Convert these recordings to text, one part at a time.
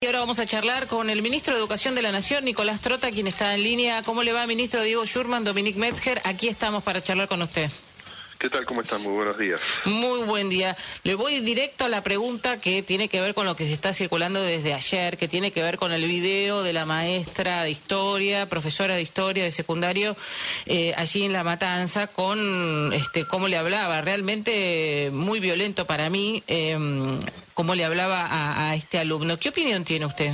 Y ahora vamos a charlar con el ministro de Educación de la Nación, Nicolás Trota, quien está en línea. ¿Cómo le va, ministro Diego Schurman, Dominique Metzger? Aquí estamos para charlar con usted. ¿Qué tal? ¿Cómo están? Muy buenos días. Muy buen día. Le voy directo a la pregunta que tiene que ver con lo que se está circulando desde ayer, que tiene que ver con el video de la maestra de historia, profesora de historia de secundario, eh, allí en La Matanza, con este cómo le hablaba. Realmente muy violento para mí, eh, cómo le hablaba a, a este alumno. ¿Qué opinión tiene usted?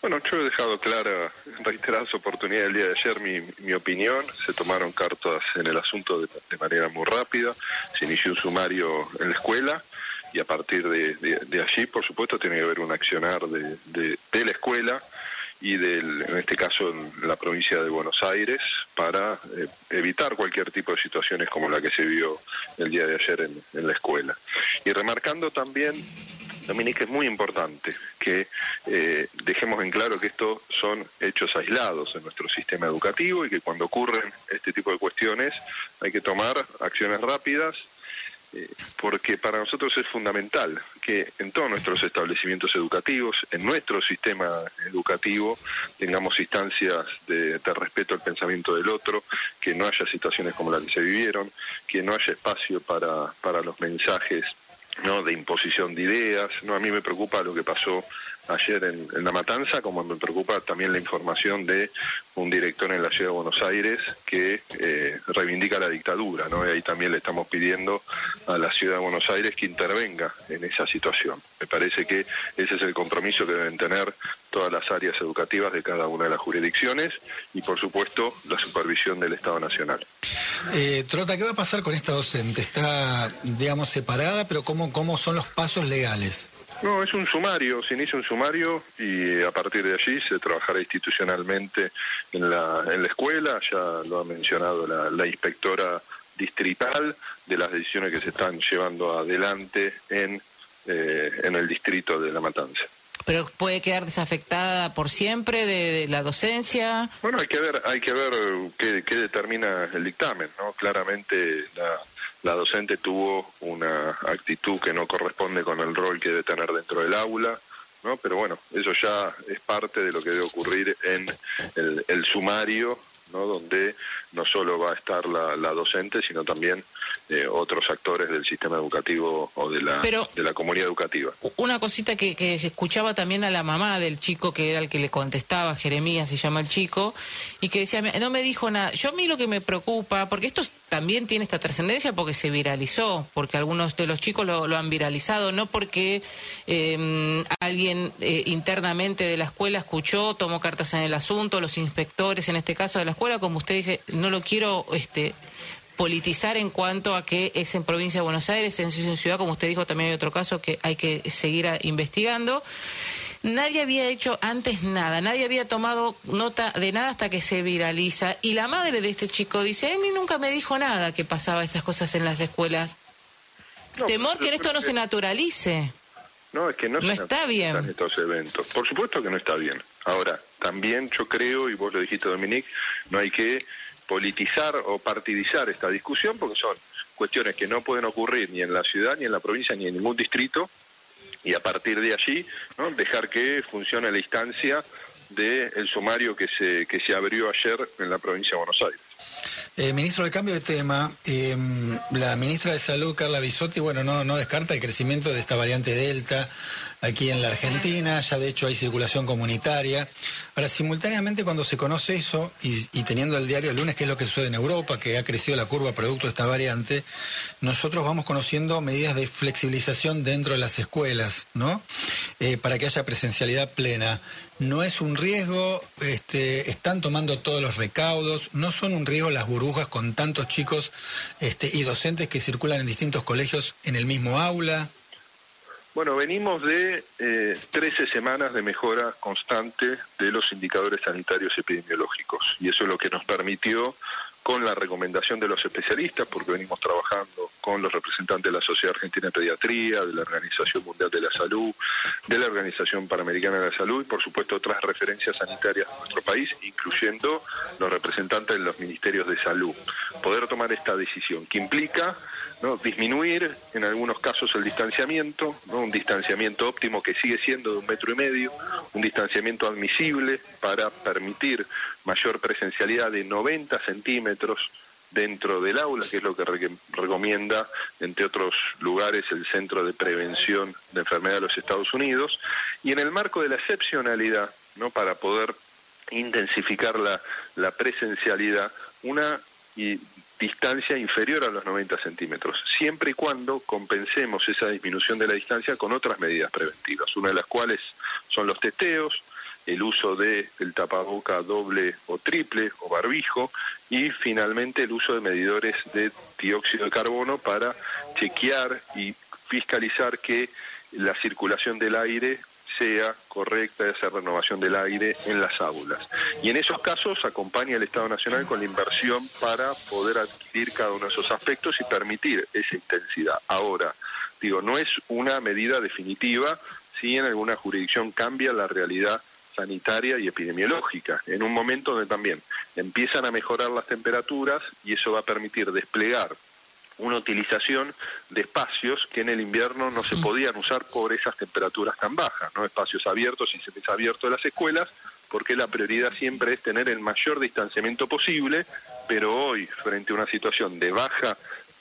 Bueno, yo he dejado clara en reiteradas oportunidades el día de ayer mi, opinión. Se tomaron cartas en el asunto de, de, manera muy rápida. Se inició un sumario en la escuela y a partir de, de allí, por supuesto, tiene que haber un accionar de, la escuela y del, en este caso en la provincia de Buenos Aires para eh, evitar cualquier tipo de situaciones como la que se vio el día de ayer en, en la escuela. Y remarcando también Dominique, es muy importante que eh, dejemos en claro que estos son hechos aislados en nuestro sistema educativo y que cuando ocurren este tipo de cuestiones hay que tomar acciones rápidas porque para nosotros es fundamental que en todos nuestros establecimientos educativos, en nuestro sistema educativo, tengamos instancias de, de, respeto al pensamiento del otro, que no haya situaciones como las que se vivieron, que no haya espacio para, para los mensajes no de imposición de ideas. No a mí me preocupa lo que pasó ayer en, la matanza como me preocupa también la información de un director en la ciudad de Buenos Aires que eh, reivindica la dictadura no y ahí también le estamos pidiendo a la ciudad de Buenos Aires que intervenga en esa situación me parece que ese es el compromiso que deben tener todas las áreas educativas de cada una de las jurisdicciones y por supuesto la supervisión del Estado Nacional eh, Trota, ¿qué va a pasar con esta docente? Está, digamos, separada, pero ¿cómo, cómo son los pasos legales? No, es un sumario, se inicia un sumario y a partir de allí se trabajará institucionalmente en la, en la escuela, ya lo ha mencionado la, la inspectora distrital de las decisiones que se están llevando adelante en, eh, en el distrito de La Matanza. Pero puede quedar desafectada por siempre de, de, la docencia. Bueno, hay que ver, hay que ver qué, qué determina el dictamen, ¿no? Claramente la, la docente tuvo una actitud que no corresponde con el rol que debe tener dentro del aula, ¿no? Pero bueno, eso ya es parte de lo que debe ocurrir en el, sumario, ¿no? Donde no solo va a estar la, la docente, sino también eh, otros actores del sistema educativo o de la, Pero, de la comunidad educativa. Una cosita que, que escuchaba también a la mamá del chico, que era el que le contestaba, Jeremías se llama el chico, y que decía, no me dijo nada. Yo a mí lo que me preocupa, porque esto también tiene esta trascendencia porque se viralizó, porque algunos de los chicos lo, lo han viralizado, no porque eh, alguien eh, internamente de la escuela escuchó, tomó cartas en el asunto, los inspectores en este caso de la escuela, como usted dice, no lo quiero este politizar en cuanto a que es en provincia de Buenos Aires, en ciudad, como usted dijo, también hay otro caso que hay que seguir investigando. Nadie había hecho antes nada, nadie había tomado nota de nada hasta que se viraliza. Y la madre de este chico dice, a mí nunca me dijo nada que pasaba estas cosas en las escuelas. No, Temor que esto no se naturalice. No, es que no, no está bien. estos eventos. Por supuesto que no está bien. Ahora, también yo creo, y vos lo dijiste, Dominique, no hay que politizar o partidizar esta discusión porque son cuestiones que no pueden ocurrir ni en la ciudad, ni en la provincia, ni en ningún distrito y a partir de allí ¿no? dejar que funcione la instancia del de sumario que se, que se abrió ayer en la provincia de Buenos Aires. Eh, ministro, de cambio de tema, eh, la ministra de Salud, Carla Bisotti, bueno, no, no descarta el crecimiento de esta variante Delta aquí en la Argentina, ya de hecho hay circulación comunitaria. Ahora, simultáneamente cuando se conoce eso, y, y, teniendo el diario el lunes, que es lo que sucede en Europa, que ha crecido la curva producto de esta variante, nosotros vamos conociendo medidas de flexibilización dentro de las escuelas, ¿no? Eh, para que haya presencialidad plena. No es un riesgo, este, están tomando todos los recaudos, no son un riesgo las burbujas con tantos chicos este, y docentes que circulan en distintos colegios en el mismo aula. Bueno, venimos de eh, 13 semanas de mejora constante de los indicadores sanitarios epidemiológicos y eso es lo que nos permitió con la recomendación de los especialistas, porque venimos trabajando con los representantes de la Sociedad Argentina de Pediatría, de la Organización Mundial de la Salud, de la Organización Panamericana de la Salud y, por supuesto, otras referencias sanitarias de nuestro país, incluyendo los representantes de los ministerios de salud. Poder tomar esta decisión, que implica ¿no? disminuir en algunos casos el distanciamiento, ¿no? un distanciamiento óptimo que sigue siendo de un metro y medio, un distanciamiento admisible para permitir mayor presencialidad de 90 centímetros dentro del aula, que es lo que recomienda, entre otros lugares, el Centro de Prevención de Enfermedad de los Estados Unidos, y en el marco de la excepcionalidad, ¿no? para poder intensificar la, la presencialidad, una y distancia inferior a los 90 centímetros, siempre y cuando compensemos esa disminución de la distancia con otras medidas preventivas, una de las cuales son los testeos, el uso del el tapaboca doble o triple o barbijo y finalmente el uso de medidores de dióxido de carbono para chequear y fiscalizar que la circulación del aire sea correcta esa renovación del aire en las aulas. Y en esos casos acompaña el Estado Nacional con la inversión para poder adquirir cada uno de esos aspectos y permitir esa intensidad. Ahora, digo, no es una medida definitiva si en alguna jurisdicción cambia la realidad sanitaria y epidemiológica, en un momento donde también empiezan a mejorar las temperaturas y eso va a permitir desplegar una utilización de espacios que en el invierno no se podían usar por esas temperaturas tan bajas, no espacios abiertos y abiertos de las escuelas, porque la prioridad siempre es tener el mayor distanciamiento posible, pero hoy, frente a una situación de baja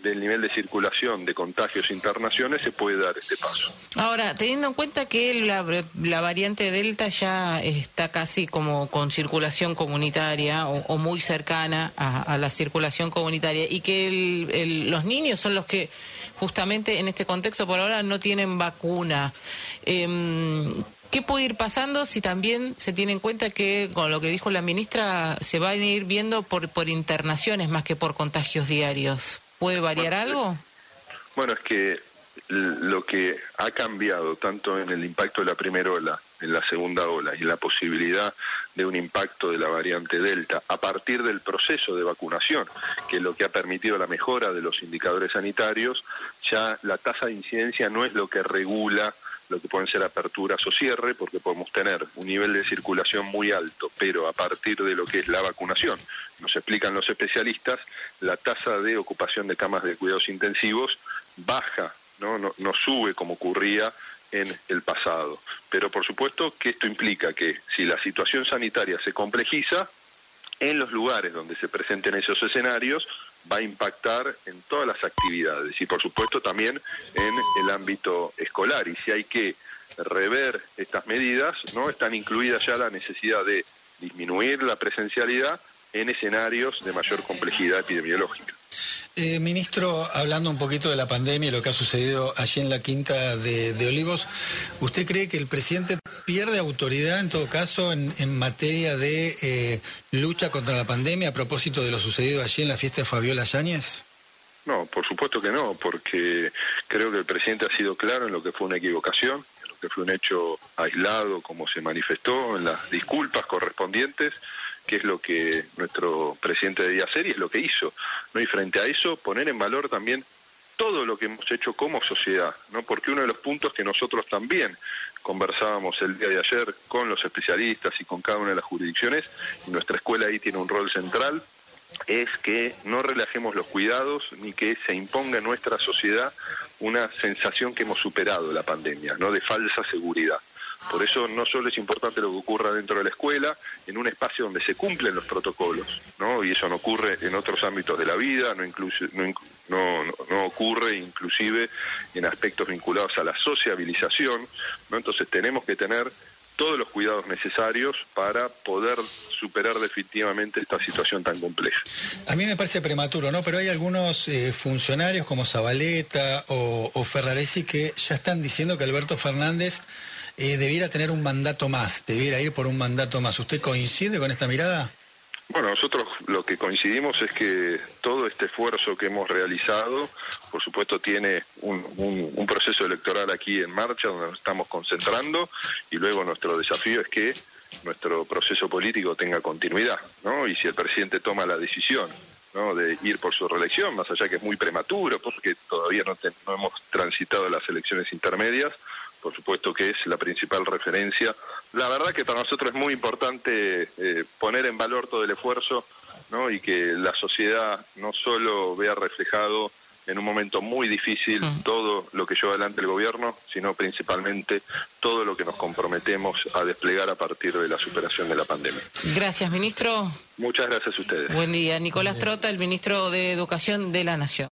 del nivel de circulación de contagios internacionales se puede dar este paso. Ahora, teniendo en cuenta que la, variante Delta ya está casi como con circulación comunitaria o, muy cercana a, la circulación comunitaria y que los niños son los que justamente en este contexto por ahora no tienen vacuna. Em, ¿Qué puede ir pasando si también se tiene en cuenta que, con lo que dijo la ministra, se van a ir viendo por internaciones más que por contagios diarios? ¿Puede variar algo? Bueno, es que lo que ha cambiado tanto en el impacto de la primera ola, en la segunda ola y la posibilidad de un impacto de la variante Delta a partir del proceso de vacunación, que es lo que ha permitido la mejora de los indicadores sanitarios, ya la tasa de incidencia no es lo que regula lo que pueden ser aperturas o cierre, porque podemos tener un nivel de circulación muy alto, pero a partir de lo que es la vacunación, nos explican los especialistas, la tasa de ocupación de camas de cuidados intensivos baja, no, no, no sube como ocurría en el pasado. Pero por supuesto que esto implica que si la situación sanitaria se complejiza, en los lugares donde se presenten esos escenarios, va a impactar en todas las actividades y por supuesto también en el ámbito escolar. Y si hay que rever estas medidas, ¿no? Están incluidas ya la necesidad de disminuir la presencialidad en escenarios de mayor complejidad epidemiológica. Eh, ministro, hablando un poquito de la pandemia y lo que ha sucedido allí en la Quinta de, Olivos, ¿usted cree que el presidente pierde autoridad en todo caso en, materia de eh, lucha contra la pandemia a propósito de lo sucedido allí en la fiesta de Fabiola Yáñez? No, por supuesto que no, porque creo que el presidente ha sido claro en lo que fue una equivocación, en lo que fue un hecho aislado, como se manifestó, en las disculpas correspondientes que es lo que nuestro presidente debía hacer y es lo que hizo. ¿no? Y frente a eso, poner en valor también todo lo que hemos hecho como sociedad, ¿no? Porque uno de los puntos que nosotros también conversábamos el día de ayer con los especialistas y con cada una de las jurisdicciones, y nuestra escuela ahí tiene un rol central, es que no relajemos los cuidados ni que se imponga en nuestra sociedad una sensación que hemos superado la pandemia, ¿no? De falsa seguridad. Por eso no solo es importante lo que ocurra dentro de la escuela, en un espacio donde se cumplen los protocolos, ¿no? Y eso no ocurre en otros ámbitos de la vida, no, no, no, ocurre inclusive en aspectos vinculados a la sociabilización, ¿no? Entonces tenemos que tener todos los cuidados necesarios para poder superar definitivamente esta situación tan compleja. A mí me parece prematuro, ¿no? Pero hay algunos eh, funcionarios como Zabaleta o Ferraresi que ya están diciendo que Alberto Fernández eh, debiera tener un mandato más, debiera ir por un mandato más. ¿Usted coincide con esta mirada? Bueno, nosotros lo que coincidimos es que todo este esfuerzo que hemos realizado, por supuesto, tiene un, proceso electoral aquí en marcha donde nos estamos concentrando y luego nuestro desafío es que nuestro proceso político tenga continuidad, ¿no? Y si el presidente toma la decisión ¿no? de ir por su reelección, más allá que es muy prematuro, porque todavía no, no hemos transitado las elecciones intermedias, por supuesto que es la principal referencia. La verdad que para nosotros es muy importante eh, poner en valor todo el esfuerzo ¿no? y que la sociedad no solo vea reflejado en un momento muy difícil mm. todo lo que lleva adelante el gobierno, sino principalmente todo lo que nos comprometemos a desplegar a partir de la superación de la pandemia. Gracias, ministro. Muchas gracias a ustedes. Buen día. Nicolás Trota, el ministro de Educación de la Nación.